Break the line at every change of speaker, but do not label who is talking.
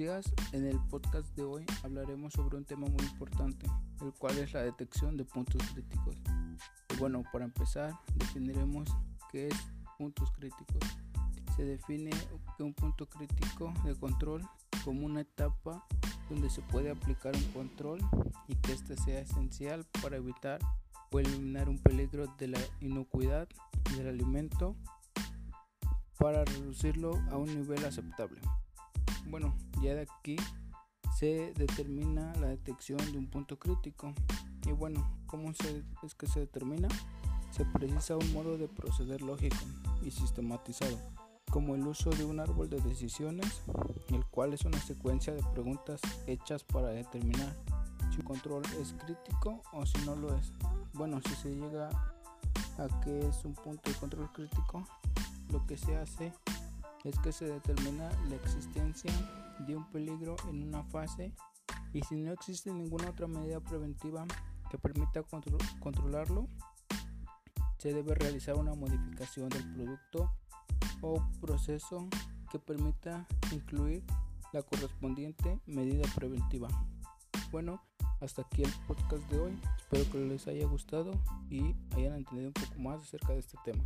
días, en el podcast de hoy hablaremos sobre un tema muy importante, el cual es la detección de puntos críticos. Bueno, para empezar, definiremos qué es puntos críticos. Se define un punto crítico de control como una etapa donde se puede aplicar un control y que éste sea esencial para evitar o eliminar un peligro de la inocuidad del alimento para reducirlo a un nivel aceptable. Bueno, ya de aquí se determina la detección de un punto crítico. Y bueno, ¿cómo es que se determina? Se precisa un modo de proceder lógico y sistematizado, como el uso de un árbol de decisiones, el cual es una secuencia de preguntas hechas para determinar si un control es crítico o si no lo es. Bueno, si se llega a que es un punto de control crítico, lo que se hace que se determina la existencia de un peligro en una fase y si no existe ninguna otra medida preventiva que permita controlarlo, se debe realizar una modificación del producto o proceso que permita incluir la correspondiente medida preventiva. Bueno, hasta aquí el podcast de hoy. Espero que les haya gustado y hayan entendido un poco más acerca de este tema.